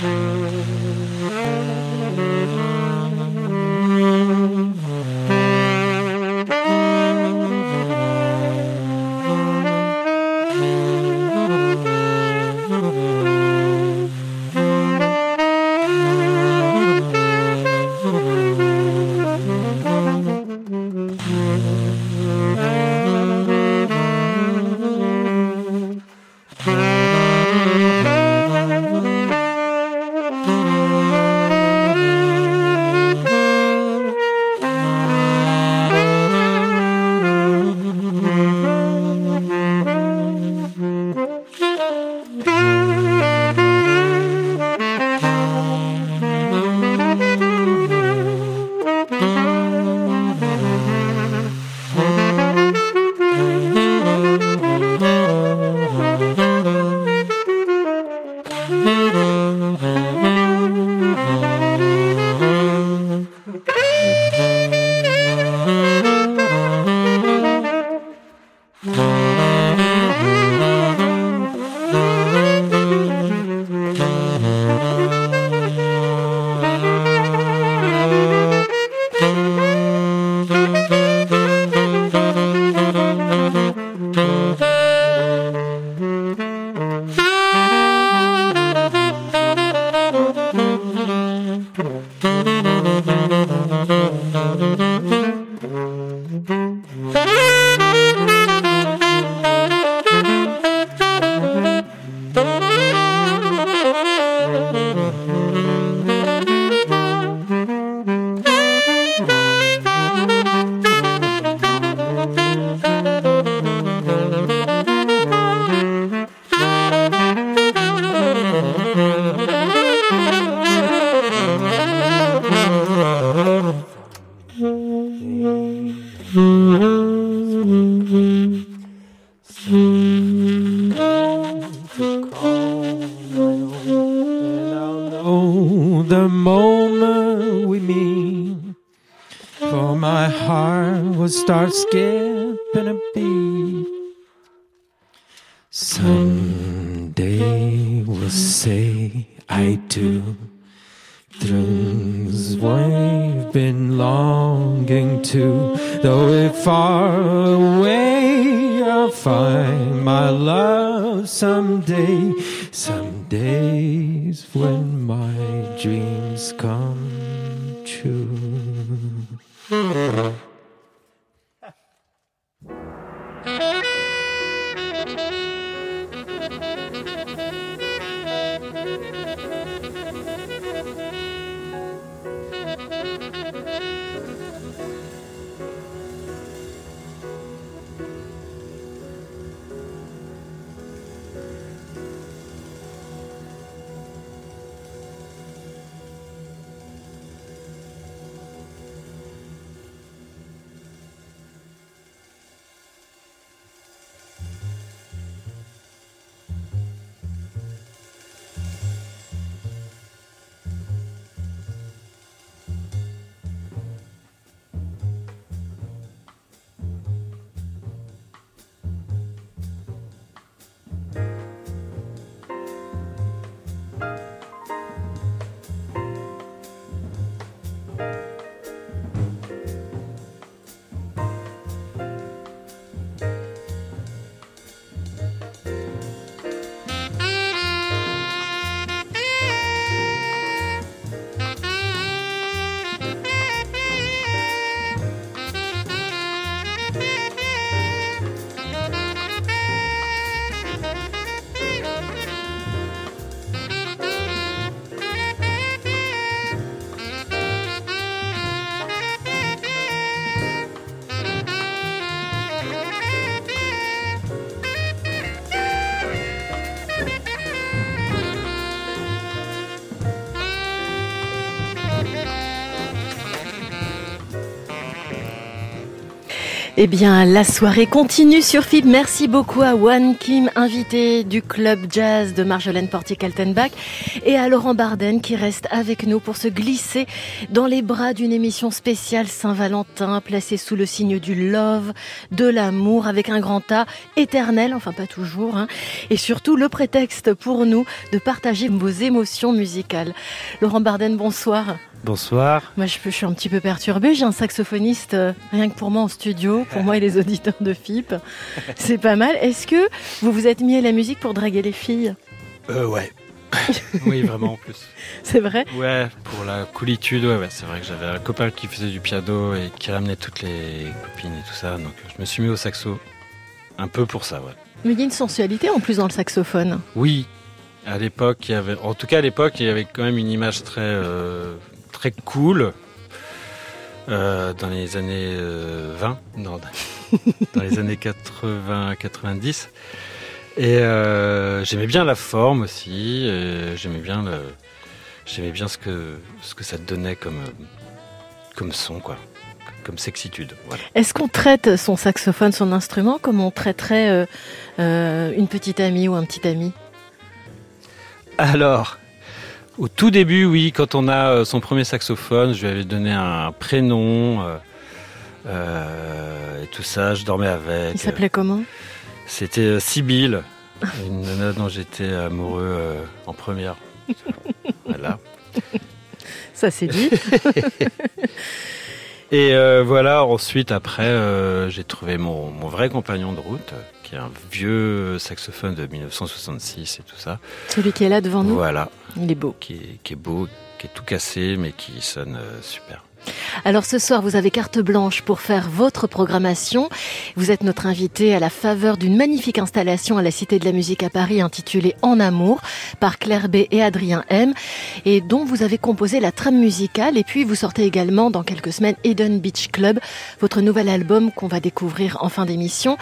Mm-hmm. Eh bien, la soirée continue sur FIB. Merci beaucoup à Wan Kim, invité du club jazz de Marjolaine Portier-Kaltenbach, et à Laurent Barden qui reste avec nous pour se glisser dans les bras d'une émission spéciale Saint-Valentin, placée sous le signe du love, de l'amour, avec un grand A éternel, enfin pas toujours, hein, et surtout le prétexte pour nous de partager vos émotions musicales. Laurent Barden, bonsoir. Bonsoir. Moi, je, suis un petit peu perturbée. J'ai un saxophoniste euh, rien que pour moi en studio, pour moi et les auditeurs de FIP. C'est pas mal. Est-ce que vous vous êtes mis à la musique pour draguer les filles? Euh, ouais. oui, vraiment en plus. C'est vrai? Ouais, pour la coolitude, ouais, ouais c'est vrai que j'avais un copain qui faisait du piano et qui ramenait toutes les copines et tout ça, donc je me suis mis au saxo. Un peu pour ça, ouais. Mais il y a une sensualité en plus dans le saxophone. Oui, à l'époque, il y avait, en tout cas à l'époque, il y avait quand même une image très, euh, très cool. Euh, dans les années 20, euh, non, dans les années 80-90. Et euh, j'aimais bien la forme aussi. J'aimais bien le, j'aimais bien ce que ce que ça donnait comme comme son quoi, comme sexitude. Est-ce qu'on traite son saxophone, son instrument, comme on traiterait une petite amie ou un petit ami? Alors, au tout début, oui, quand on a euh, son premier saxophone, je lui avais donné un prénom euh, euh, et tout ça. Je dormais avec. Il s'appelait comment? C'était Sibylle, une nana dont j'étais amoureux en première. voilà. Ça c'est dit. et voilà, ensuite, après, j'ai trouvé mon, mon, vrai compagnon de route qui est un vieux saxophone de 1966 et tout ça. Celui qui est là devant nous Voilà. Il est beau. Qui est, qui est beau, qui est tout cassé, mais qui sonne euh, super. Alors ce soir, vous avez carte blanche pour faire votre programmation. Vous êtes notre invité à la faveur d'une magnifique installation à la Cité de la Musique à Paris intitulée En amour par Claire B et Adrien M et dont vous avez composé la trame musicale et puis vous sortez également dans quelques semaines Eden Beach Club, votre nouvel album qu'on va découvrir en fin d'émission.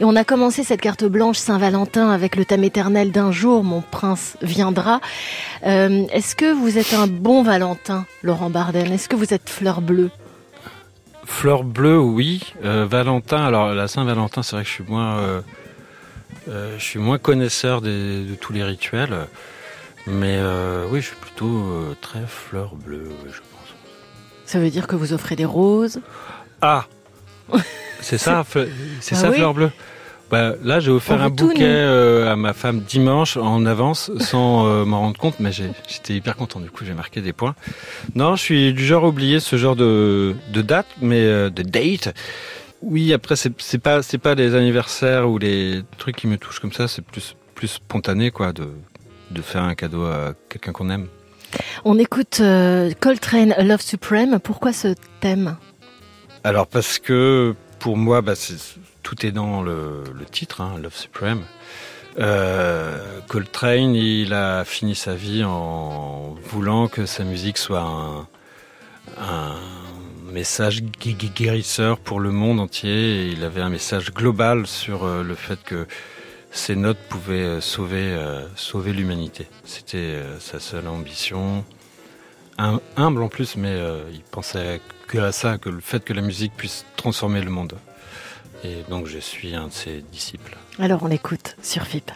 Et on a commencé cette carte blanche Saint-Valentin avec le thème éternel d'un jour mon prince viendra. Euh, est-ce que vous êtes un bon Valentin, Laurent Barden? Est-ce que vous êtes fleur bleue Fleur bleue, oui. Euh, Valentin, alors la Saint-Valentin, c'est vrai que je suis moins, euh, euh, je suis moins connaisseur de tous les rituels. Mais oui, je suis plutôt très fleur bleue, je pense. Ça veut dire que vous offrez des roses Ah C'est ça, c'est ça, ah fleur bleue bah, là, j'ai offert un bouquet euh, à ma femme dimanche en avance sans euh, m'en rendre compte, mais j'étais hyper content. Du coup, j'ai marqué des points. Non, je suis du genre à oublier ce genre de, de date, mais euh, de date. Oui, après, c'est pas c'est pas les anniversaires ou les trucs qui me touchent comme ça. C'est plus plus spontané, quoi, de de faire un cadeau à quelqu'un qu'on aime. On écoute Coltrane Love Supreme. Pourquoi ce thème? Alors parce que pour moi, bah, tout est dans le, titre, hein, Love Supreme. Euh, Coltrane, il a fini sa vie en voulant que sa musique soit un, message guérisseur pour le monde entier. il avait un message global sur euh, le fait que ses notes pouvaient euh, sauver, sauver l'humanité. C'était sa seule ambition. humble en plus, mais il pensait que à ça, que le fait que la musique puisse transformer le monde. Et donc je suis un de ses disciples. Alors on l'écoute sur FIP.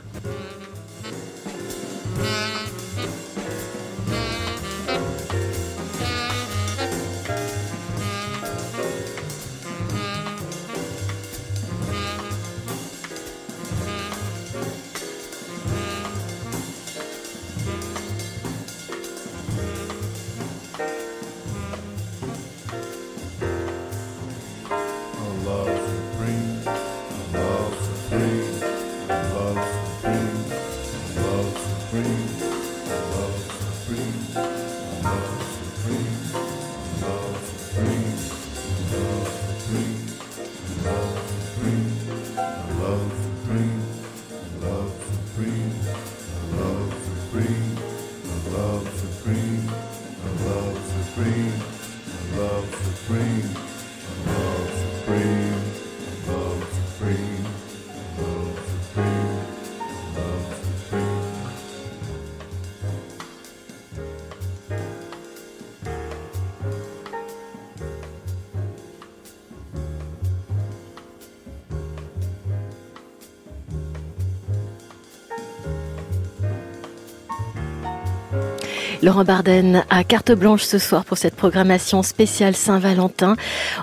Laurent Barden a carte blanche ce soir pour cette programmation spéciale Saint-Valentin.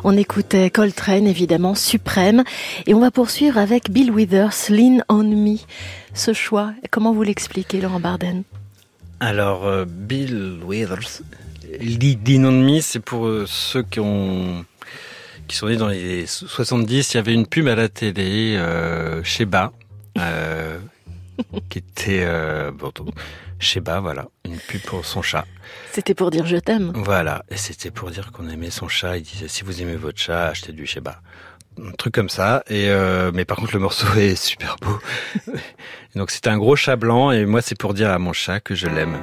On écoutait Coltrane, évidemment, suprême. Et on va poursuivre avec Bill Withers, Lean on Me. Ce choix, comment vous l'expliquez, Laurent Barden? Alors, euh, Bill Withers, Lean on Me, c'est pour euh, ceux qui ont qui sont nés dans les 70, il y avait une pub à la télé euh, euh, qui était euh, bon, Sheba, voilà, une pub pour son chat. C'était pour dire je t'aime. Voilà, et c'était pour dire qu'on aimait son chat. Il disait si vous aimez votre chat, achetez du Sheba. Un truc comme ça. Et euh, mais par contre le morceau est super beau. donc c'était un gros chat blanc et moi c'est pour dire à mon chat que je l'aime.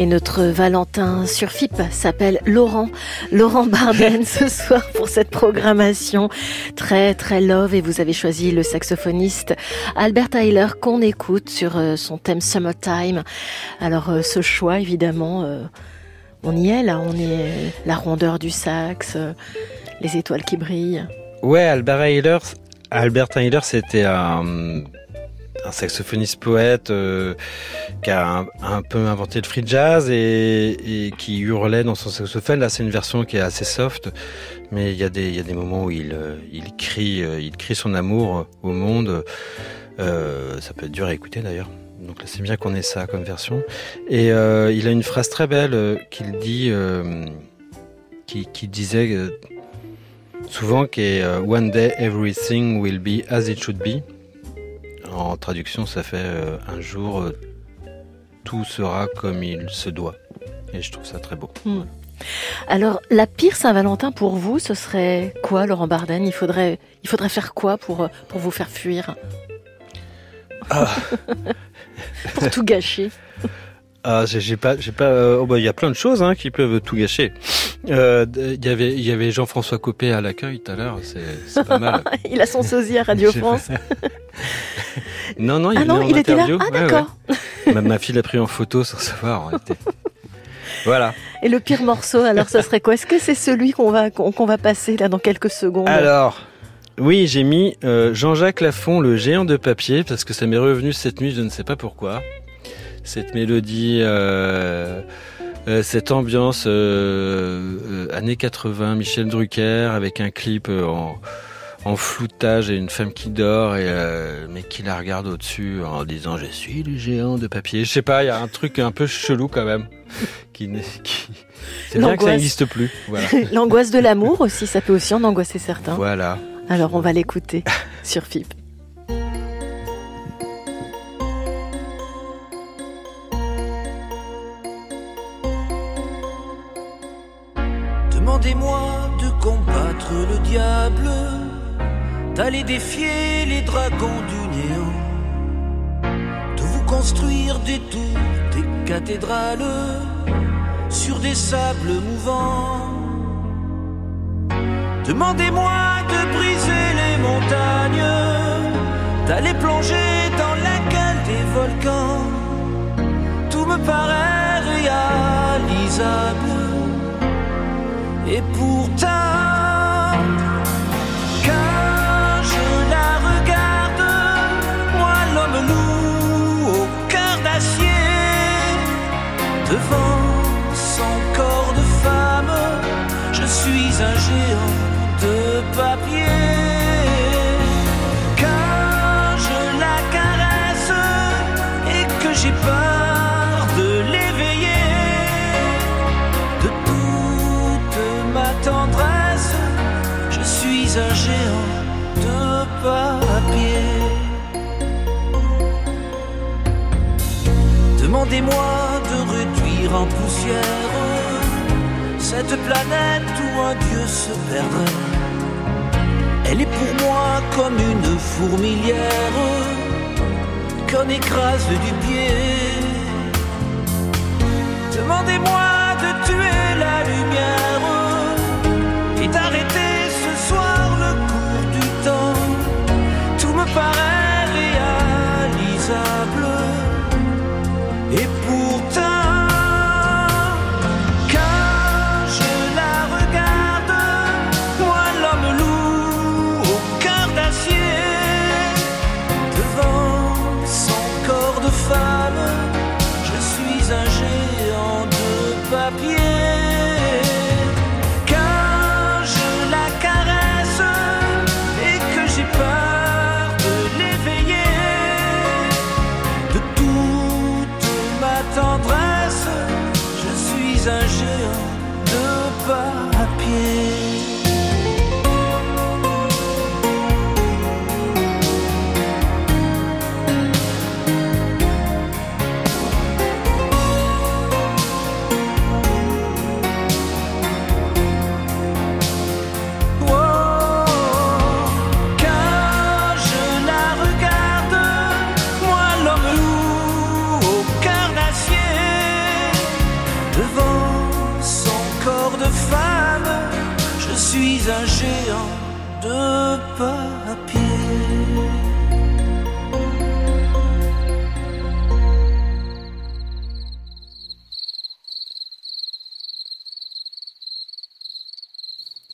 Et notre Valentin sur FIP s'appelle Laurent. Laurent Barden ce soir pour cette programmation très très love et vous avez choisi le saxophoniste Albert Tyler qu'on écoute sur euh, son thème Summertime. Alors euh, ce choix évidemment, euh, on y est là, on est la rondeur du sax, les étoiles qui brillent. Ouais, Albert Tyler, Albert Tyler c'était un un saxophoniste poète euh, qui a un, peu inventé le free jazz et, qui hurlait dans son saxophone. Là, c'est une version qui est assez soft, mais il y a des, moments où il, euh, crie, euh, il crie son amour au monde. ça peut être dur à écouter d'ailleurs. Donc là, c'est bien qu'on ait ça comme version. Et il a une phrase très belle qu'il dit, qui, qui disait souvent que One day everything will be as it should be. En traduction, ça fait euh, un jour, euh, tout sera comme il se doit. Et je trouve ça très beau. Hmm. Alors, la pire Saint-Valentin pour vous, ce serait quoi, Laurent Barden il faudrait, il faudrait faire quoi pour, pour vous faire fuir? Ah. Pour tout gâcher ah, j'ai pas, j'ai pas. Euh, oh bah, il y a plein de choses hein, qui peuvent tout gâcher. Euh, il y avait, il y avait Jean-François Copé à l'accueil tout à l'heure. C'est pas mal. il a son sosie à Radio France. non, non, il, ah non, il était là. Ah d'accord. ma, fille l'a pris en photo sans savoir. Voilà. Et le pire morceau, alors, ce serait quoi? Est-ce que c'est celui qu'on va qu'on va passer là dans quelques secondes? Alors. Oui, j'ai mis euh, Jean-Jacques Lafont, le géant de papier, parce que ça m'est revenu cette nuit, je ne sais pas pourquoi cette mélodie, euh, euh, cette ambiance euh, années 80, Michel Drucker avec un clip en, en floutage et une femme qui dort et mais qui la regarde au-dessus en disant je suis le géant de papier. Je sais pas, il y a un truc un peu chelou quand même. qui, qui... C'est bien que ça n'existe plus. L'angoisse de l'amour aussi, ça peut aussi en angoisser certains. Voilà. Alors on va l'écouter sur FIP. D'aller défier les dragons du néant, de vous construire des tours, des cathédrales sur des sables mouvants. Demandez-moi de briser les montagnes, d'aller plonger dans la gueule des volcans. Tout me paraît réalisable et pourtant, papier. Quand je la caresse et que j'ai peur. un géant de papier. Demandez-moi de réduire en poussière cette planète où un dieu se perdrait. Elle est pour moi comme une fourmilière qu'on écrase du pied. Demandez-moi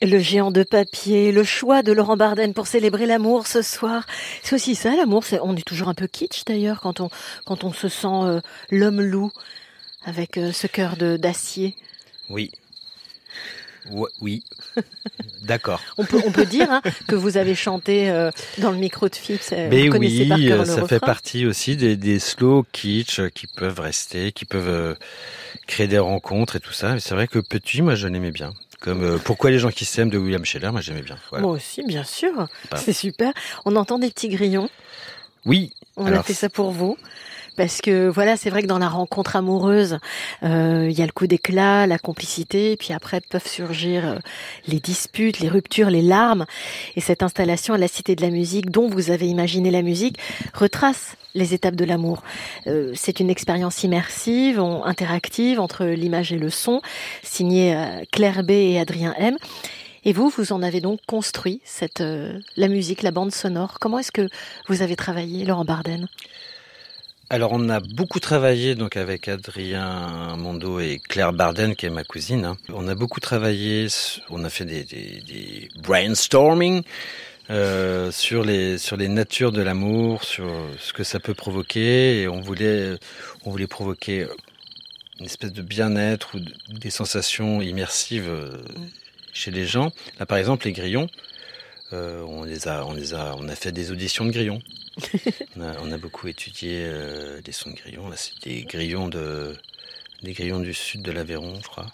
Le géant de papier, le choix de Laurent Barden pour célébrer l'amour ce soir. C'est aussi ça, l'amour. on est toujours un peu kitsch d'ailleurs quand on, quand on se sent euh, l'homme loup avec euh, ce cœur d'acier. Oui. oui. D'accord. on, peut, on peut dire hein, que vous avez chanté euh, dans le micro de Philips. Mais oui, ça fait partie aussi des, des slow kitsch qui peuvent rester, qui peuvent créer des rencontres et tout ça. Mais c'est vrai que petit, moi, je l'aimais bien. Comme euh, Pourquoi les gens qui s'aiment de William Scheller, moi j'aimais bien. Moi aussi, bien sûr. C'est super. On entend des petits grillons. Oui. On a fait ça pour vous. Parce que voilà, c'est vrai que dans la rencontre amoureuse, euh, il y a le coup d'éclat, la complicité, et puis après peuvent surgir euh, les disputes, les ruptures, les larmes. Et cette installation à la Cité de la Musique, dont vous avez imaginé la musique, retrace les étapes de l'amour. Euh, c'est une expérience immersive, interactive entre l'image et le son, signée Claire B et Adrien M. Et vous, vous en avez donc construit cette la musique, la bande sonore. Comment est-ce que vous avez travaillé, Laurent Barden alors on a beaucoup travaillé donc avec Adrien Mondo et Claire Barden qui est ma cousine. Hein. On a beaucoup travaillé, on a fait des, des, brainstorming euh, sur les sur les natures de l'amour, sur ce que ça peut provoquer et on voulait on voulait provoquer une espèce de bien-être ou des sensations immersives euh, chez les gens. Là par exemple les grillons, euh, on les a on les a on a fait des auditions de grillons. on, a, beaucoup étudié euh, les sons de grillons. Là, c'est des grillons de des grillons du sud de l'Aveyron, je crois.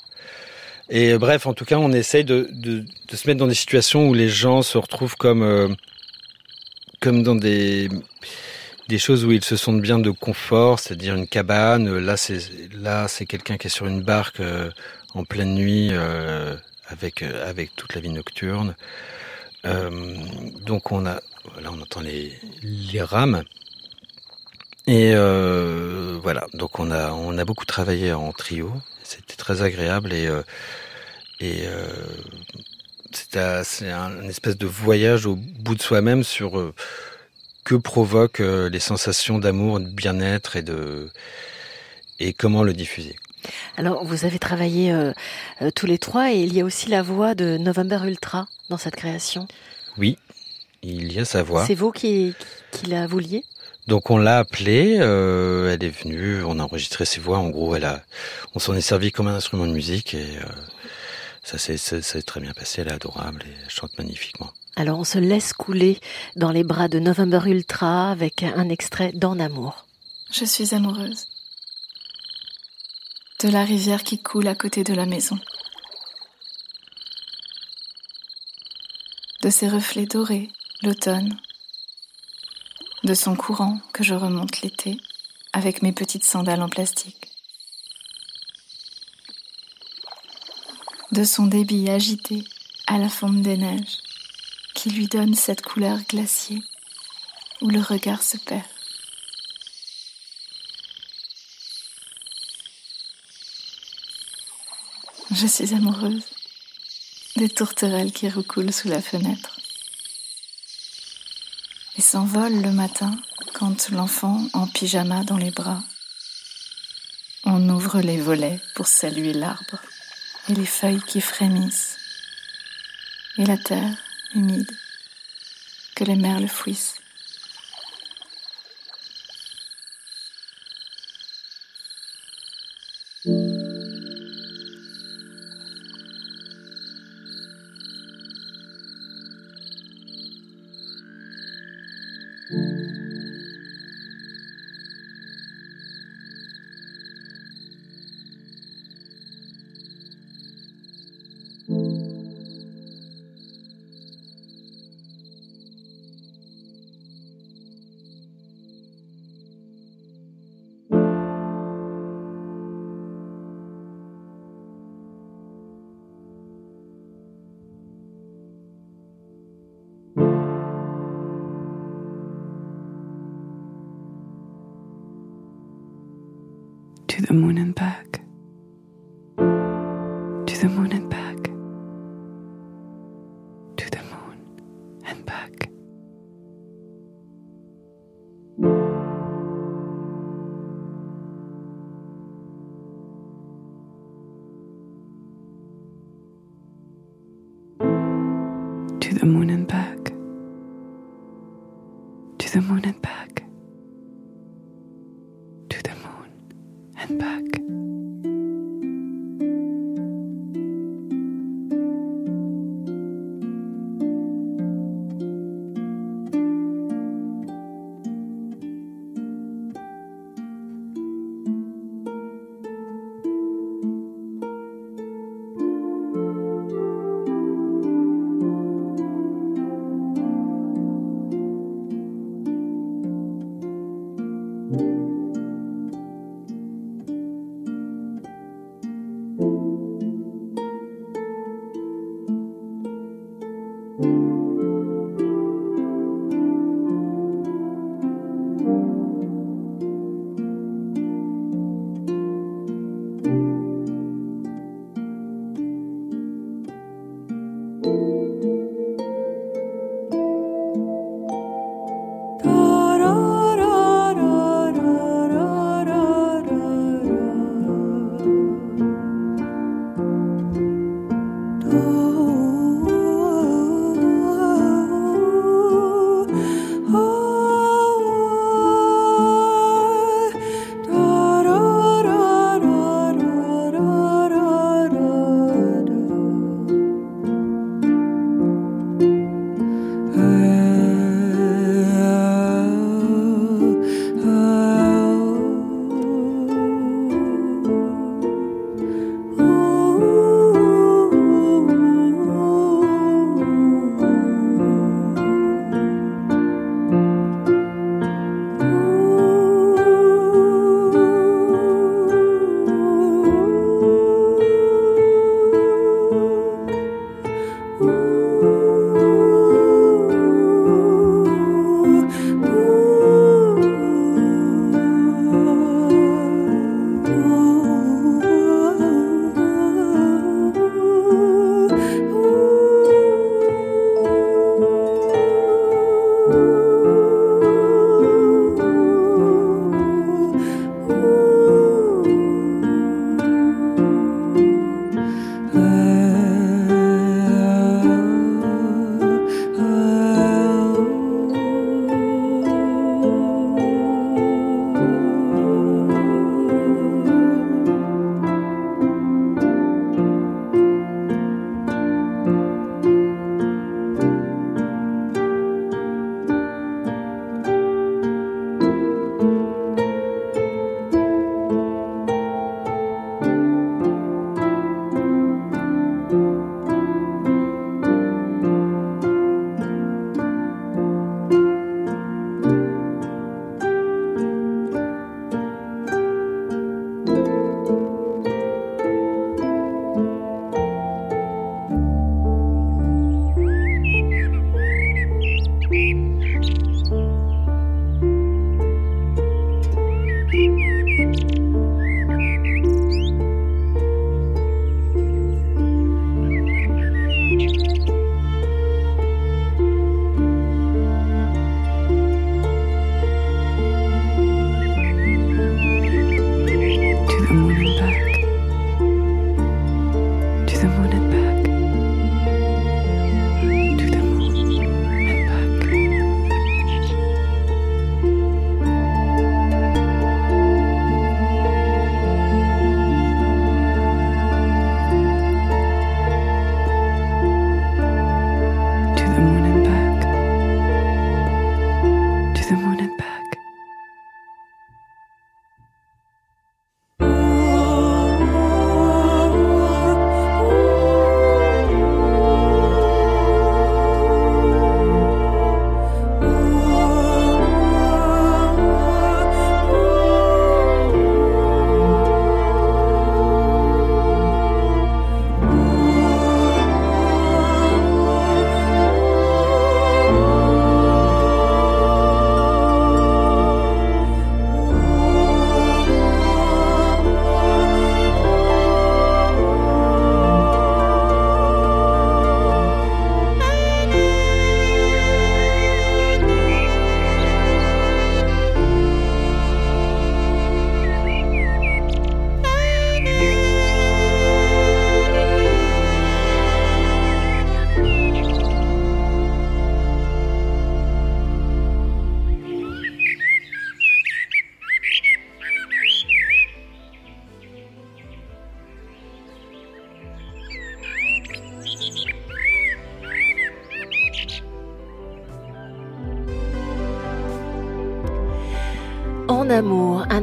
Et euh, bref, en tout cas, on essaye de, de, se mettre dans des situations où les gens se retrouvent comme euh, comme dans des des choses où ils se sentent bien de confort, c'est-à-dire une cabane. Là, c'est là, c'est quelqu'un qui est sur une barque en pleine nuit avec avec toute la vie nocturne. Donc on a Là, on entend les, les rames. Et euh, voilà, donc on a, on a beaucoup travaillé en trio. C'était très agréable et, euh, et euh, c'est un, espèce de voyage au bout de soi-même sur euh, que provoquent euh, les sensations d'amour, de bien-être et de et comment le diffuser. Alors, vous avez travaillé tous les trois et il y a aussi la voix de November Ultra dans cette création. Oui, il y a sa voix. C'est vous qui, qui la vouliez donc on l'a appelée, euh, elle est venue, on a enregistré ses voix. En gros, elle a, on s'en est servi comme un instrument de musique et euh, ça s'est très bien passé. Elle est adorable et elle chante magnifiquement. Alors on se laisse couler dans les bras de November Ultra avec un extrait d'En amour. Je suis amoureuse de la rivière qui coule à côté de la maison. De ses reflets dorés l'automne, de son courant que je remonte l'été avec mes petites sandales en plastique, de son débit agité à la fonte des neiges qui lui donne cette couleur glaciée où le regard se perd. Je suis amoureuse des tourterelles qui recoulent sous la fenêtre et s'envole le matin quand l'enfant en pyjama dans les bras. On ouvre les volets pour saluer l'arbre et les feuilles qui frémissent et la terre humide que les merles fouissent.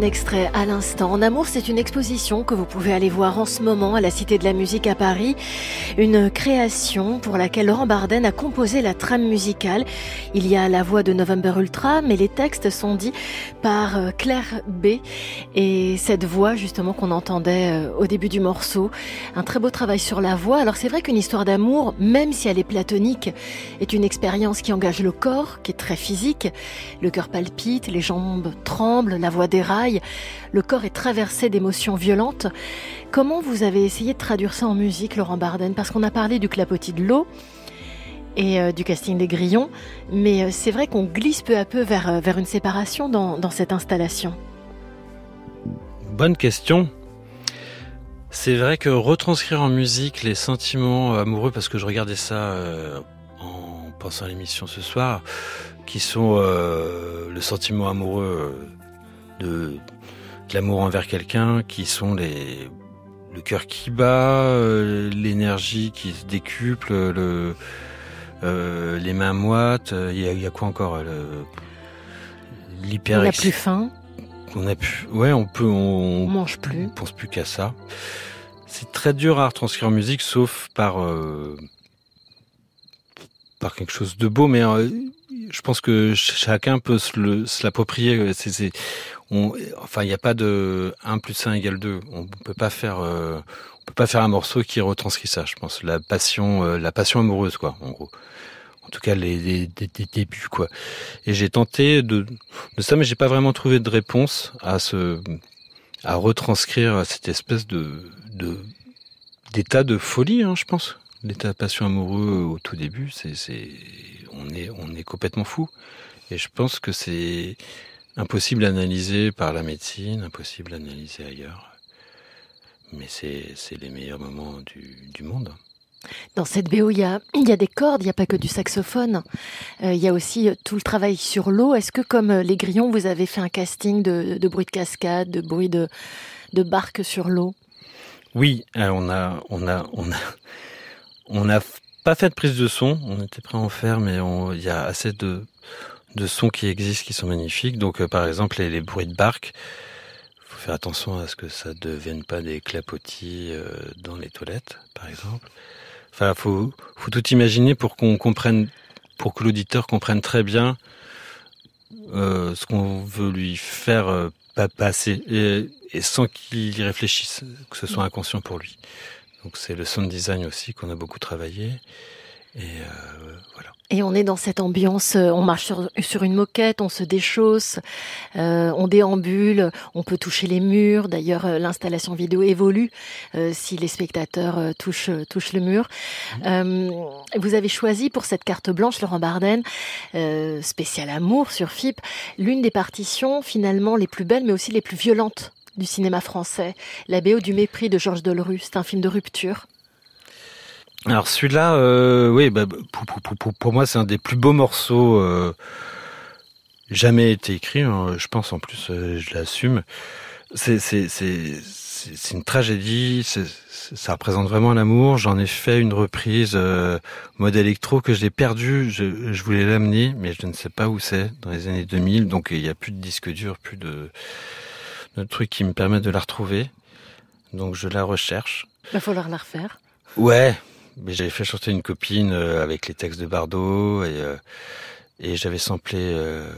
Un extrait à l'instant. En amour, c'est une exposition que vous pouvez aller voir en ce moment à la Cité de la Musique à Paris. Une création pour laquelle Laurent Barden a composé la trame musicale. Il y a la voix de November Ultra, mais les textes sont dits par euh, Claire B. Et cette voix, justement, qu'on entendait euh, au début du morceau. Un très beau travail sur la voix. Alors c'est vrai qu'une histoire d'amour, même si elle est platonique, est une expérience qui engage le corps, qui est très physique. Le cœur palpite, les jambes tremble, la voix déraille, le corps est traversé d'émotions violentes. Comment vous avez essayé de traduire ça en musique, Laurent Barden Parce qu'on a parlé du clapotis de l'eau et euh, du casting des grillons, mais euh, c'est vrai qu'on glisse peu à peu vers, euh, vers une séparation dans, dans cette installation. Bonne question. C'est vrai que retranscrire en musique les sentiments amoureux, parce que je regardais ça en pensant à l'émission ce soir, qui sont le sentiment amoureux de, de l'amour envers quelqu'un, qui sont les le cœur qui bat, euh, l'énergie qui se décuple, le, euh, les mains moites. Il y y a quoi encore L'hyper. On n'a plus faim. On a pu. Ouais, on peut. On, On mange plus. On pense plus qu'à ça. C'est très dur à retranscrire en musique, sauf par euh, par quelque chose de beau, mais euh, je pense que chacun peut se l'approprier. On, enfin, il n'y a pas de 1 plus 1 égale 2. On peut pas faire, euh, on peut pas faire un morceau qui retranscrit ça. Je pense la passion, euh, la passion amoureuse, quoi, en gros. En tout cas, les, débuts, quoi. Et j'ai tenté de, ça, mais j'ai pas vraiment trouvé de réponse à ce, à retranscrire cette espèce de, d'état de folie, hein, je pense. L'état de passion amoureux au tout début, c'est, on est, on est complètement fou. Et je pense que c'est impossible à analyser par la médecine, impossible à analyser ailleurs. Mais c'est, les meilleurs moments du, du monde. Dans cette BO, il y a, il y a des cordes, il n'y a pas que du saxophone. Euh, il y a aussi euh, tout le travail sur l'eau. Est-ce que, comme euh, les grillons, vous avez fait un casting de, de bruit de cascade, de bruit de, de barque sur l'eau? Oui, on a, on a, on a, on n'a pas fait de prise de son. On était prêt à en faire, mais il y a assez de, de sons qui existent qui sont magnifiques. Donc, euh, par exemple, les, les bruits de barque. Faut faire attention à ce que ça ne devienne pas des clapotis euh, dans les toilettes, par exemple. Enfin, faut, faut tout imaginer pour qu'on comprenne, pour que l'auditeur comprenne très bien euh, ce qu'on veut lui faire euh, pas passer et, et sans qu'il y réfléchisse, que ce soit inconscient pour lui. Donc c'est le sound design aussi qu'on a beaucoup travaillé. Et euh, voilà. Et on est dans cette ambiance, euh, on marche sur, sur une moquette, on se déchausse, euh, on déambule, on peut toucher les murs. D'ailleurs, l'installation vidéo évolue euh, si les spectateurs touchent, touchent le mur. Euh, vous avez choisi pour cette carte blanche, Laurent Barden, euh, spécial amour sur FIP, l'une des partitions finalement les plus belles mais aussi les plus violentes du cinéma français. La BO du mépris de Georges Delerue, c'est un film de rupture. Alors celui-là, euh, oui, bah, pour, moi c'est un des plus beaux morceaux euh, jamais été écrit. hein. Je pense en plus, euh, je l'assume. C'est une tragédie. ça représente vraiment l'amour. J'en ai fait une reprise mode électro que j'ai perdu. Je, je voulais l'amener, mais je ne sais pas où c'est dans les années 2000. Donc il n'y a plus de disque dur, plus de, de trucs qui me permettent de la retrouver. Donc je la recherche. Il va falloir la refaire. Ouais, mais j'avais fait chanter une copine euh, avec les textes de Bardot et, euh, et j'avais samplé euh,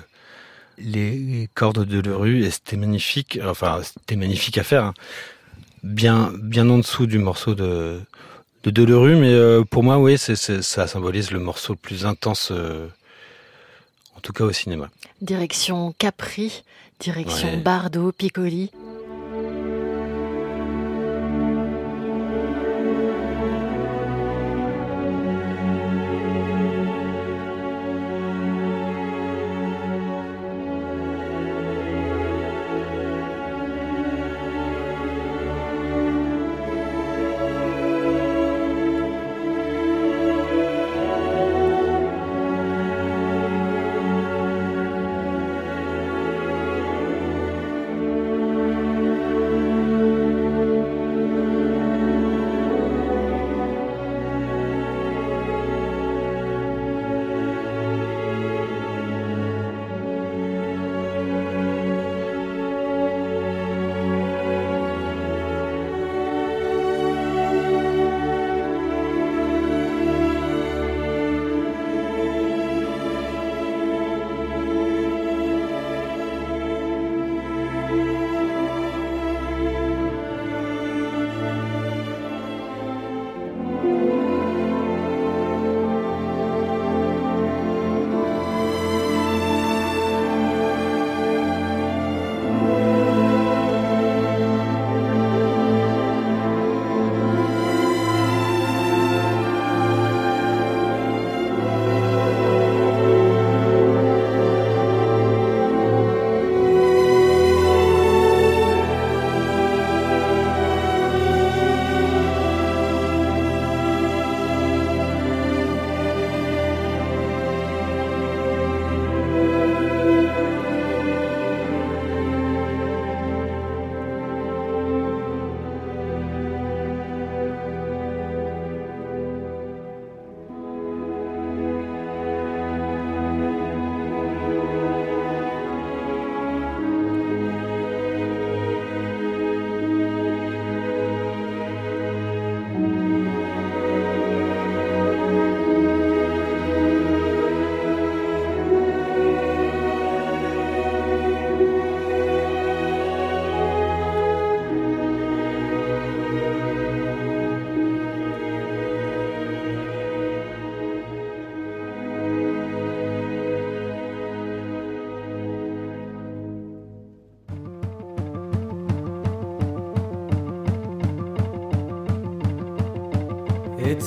les cordes de Lerue et c'était magnifique. Enfin, c'était magnifique à faire. hein. Bien, bien en dessous du morceau de de Delerue, mais pour moi, oui, c'est, c'est- ça symbolise le morceau le plus intense, euh, en tout cas au cinéma. Direction Capri, direction Ouais. Bardot, Piccoli.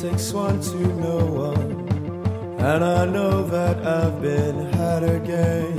Takes one to know one, and I know that I've been had again.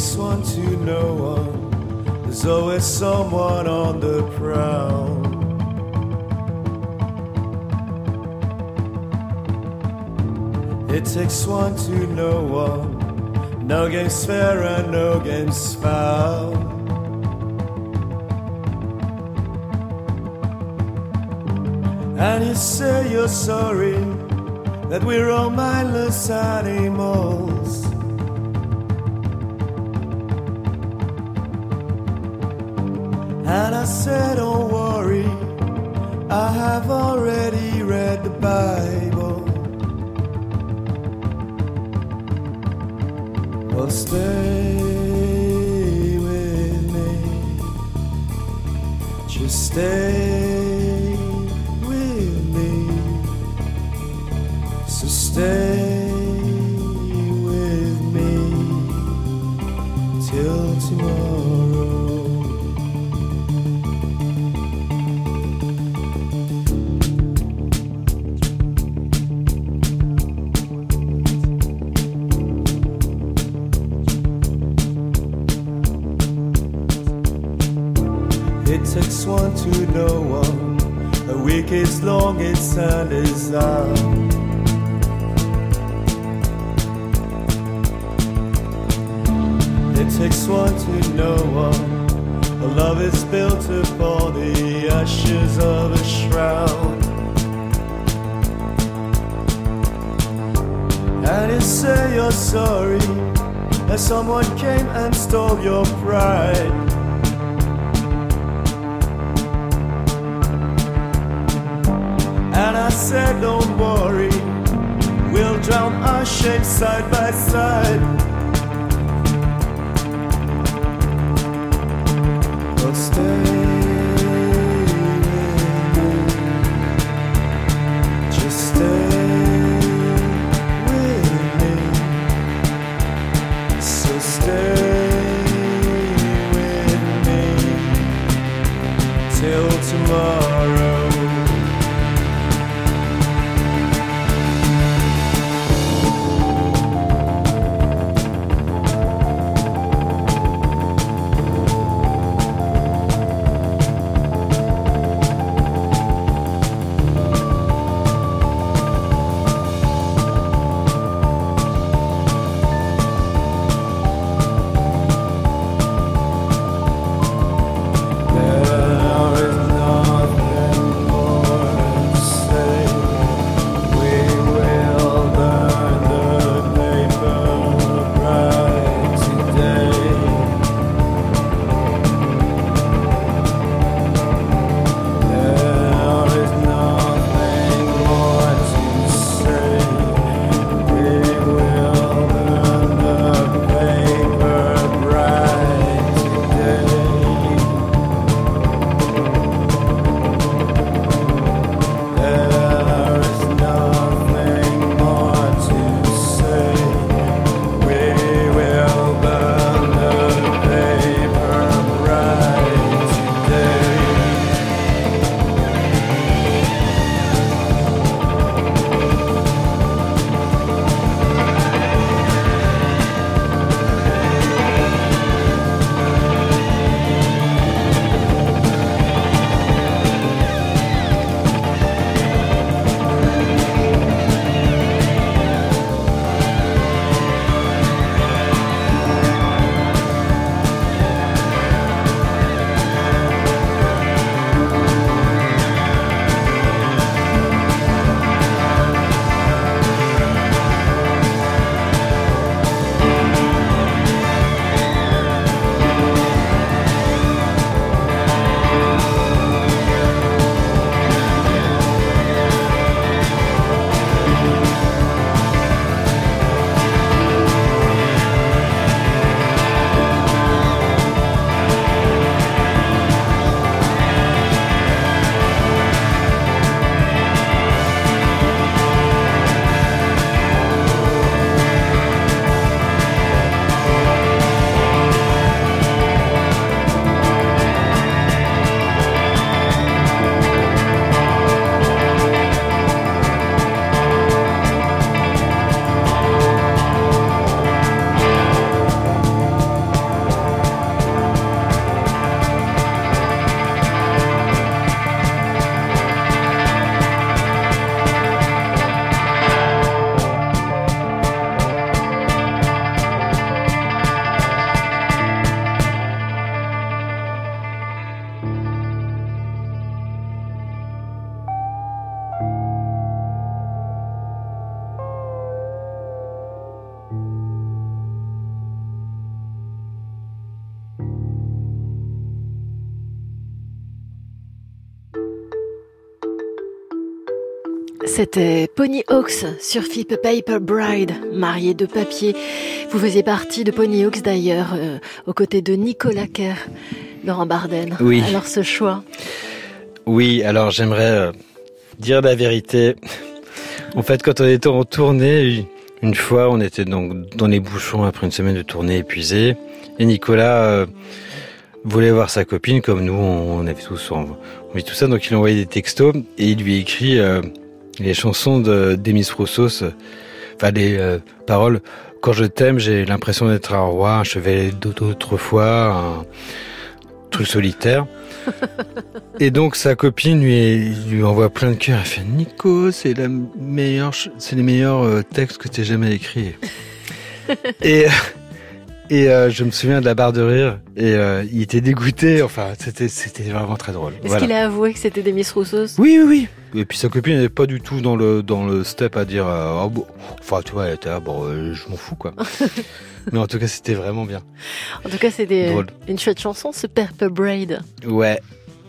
Takes one to know one. There's always someone on the prowl. It takes one to know one. No game's fair and no game's foul. And you say you're sorry that we're all mindless animals. And I said, don't worry, I have already read the Bible. Well, stay with me. Just stay with me. So stay to know one. A week is long, its sun is out. It takes one to know one. A love is built upon the ashes of a shroud. And you say you're sorry that someone came and stole your pride. Said, don't worry, we'll drown our shame side by side. But stay C'était Pony Hawks sur FIP Paper Bride, marié de papier. Vous faisiez partie de Pony Hawks d'ailleurs, euh, aux côtés de Nicolas Kerr, Laurent Barden. Oui. Alors ce choix Oui, alors j'aimerais euh, dire la vérité. En fait, quand on était en tournée, une fois, on était donc dans les bouchons après une semaine de tournée épuisée, et Nicolas euh, voulait voir sa copine, comme nous, on, avait tous on, vit tout ça, donc il a envoyé des textos et il lui écrit euh, les chansons de Demis Roussos, euh, enfin les euh, paroles. Quand je t'aime, j'ai l'impression d'être un roi, un chevalier d'autrefois, un truc solitaire. Et donc sa copine lui, lui envoie plein de cœurs. Elle fait Nico, c'est la meilleure, ch- c'est les meilleurs euh, textes que t'aies jamais écrits. et et euh, je me souviens de la barre de rire. Et euh, il était dégoûté. Enfin, c'était c'était vraiment très drôle. Est-ce Voilà. qu'il a avoué que c'était des Miss Roussos? Oui, oui, oui. Et puis sa copine n'est pas du tout dans le dans le step à dire. euh, Ah bon. Enfin, tu vois, elle était là, bon, euh, je m'en fous quoi. Mais en tout cas, c'était vraiment bien. En tout cas, c'est des- une chouette chanson, ce Purple Braid. Ouais.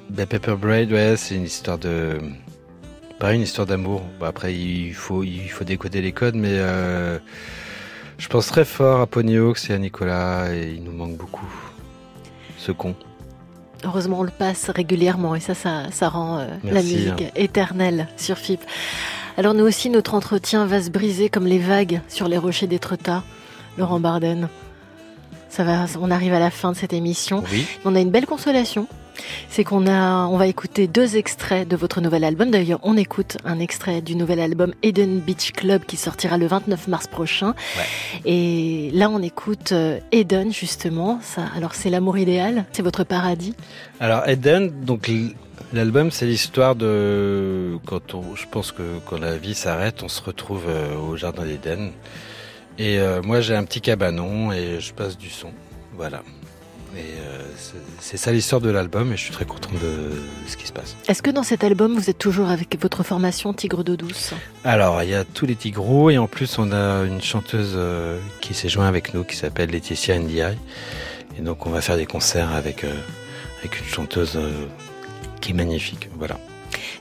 Ben, Pepper Braid, ouais, c'est une histoire de. Pareil, une histoire d'amour. Bon, après, il faut, il faut décoder les codes, mais euh, je pense très fort à Pony Hawks et à Nicolas, et il nous manque beaucoup. Ce con. Heureusement, on le passe régulièrement et ça, ça, ça rend euh, la musique hein. éternelle sur FIP. Alors nous aussi, notre entretien va se briser comme les vagues sur les rochers d'Étretat. Laurent Barden, ça va, on arrive à la fin de cette émission. Oui. On a une belle consolation, c'est qu'on a, on va écouter deux extraits de votre nouvel album. D'ailleurs, on écoute un extrait du nouvel album Eden Beach Club qui sortira le 29 mars prochain. Et là, on écoute euh, Eden justement. Ça, alors c'est l'amour idéal, c'est votre paradis. Alors Eden, donc l'album, c'est l'histoire de quand on, je pense que quand la vie s'arrête, on se retrouve euh, au jardin d'Eden. Et euh, moi, j'ai un petit cabanon et je passe du son. Voilà. Et euh, c'est- ça l'histoire de l'album et je suis très content de ce qui se passe. Est-ce que dans cet album, vous êtes toujours avec votre formation Tigre d'eau douce? Alors, il y a tous les petits gros et en plus, on a une chanteuse euh, qui s'est jointe avec nous qui s'appelle Laetitia Ndiaye. Et donc, on va faire des concerts avec, euh, avec une chanteuse qui est magnifique. Voilà.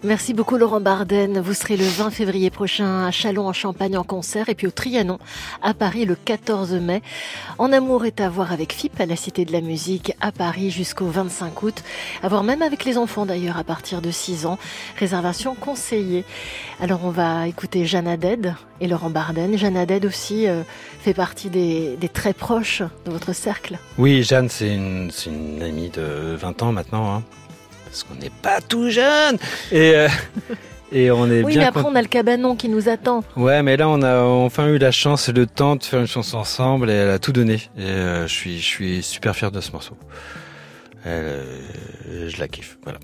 Merci beaucoup Laurent Barden. Vous serez le 20 février prochain à Chalon en Champagne en concert et puis au Trianon à Paris le 14 mai. En amour est à voir avec FIP à la Cité de la Musique à Paris jusqu'au 25 août. À voir même avec les enfants d'ailleurs à partir de 6 ans. Réservation conseillée. Alors on va écouter Jeanne Haddad et Laurent Barden. Jeanne Haddad aussi euh, fait partie des, très proches de votre cercle. Oui, Jeanne, c'est une, c'est une amie de 20 ans maintenant. Hein, parce qu'on n'est pas tout jeune. Et, euh, et on est Oui bien mais après cont- on a le cabanon qui nous attend. Ouais, mais là, on a enfin eu la chance et le temps de faire une chanson ensemble et elle a tout donné. Et euh, je, suis, je suis super fier de ce morceau. Elle, euh, je la kiffe. Voilà.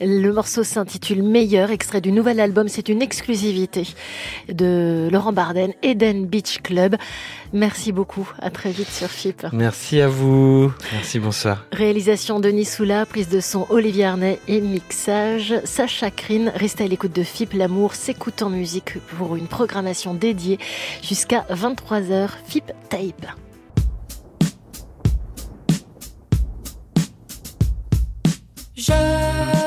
Le morceau s'intitule Meilleur, extrait du nouvel album. C'est une exclusivité de Laurent Barden, Eden Beach Club. Merci beaucoup. À très vite sur FIP. Merci à vous. Merci, bonsoir. Réalisation Denis Soula, prise de son Olivier Arnay et mixage Sacha Krine. Restez à l'écoute de FIP. L'amour s'écoute en musique pour une programmation dédiée jusqu'à 23h. FIP Tape. Je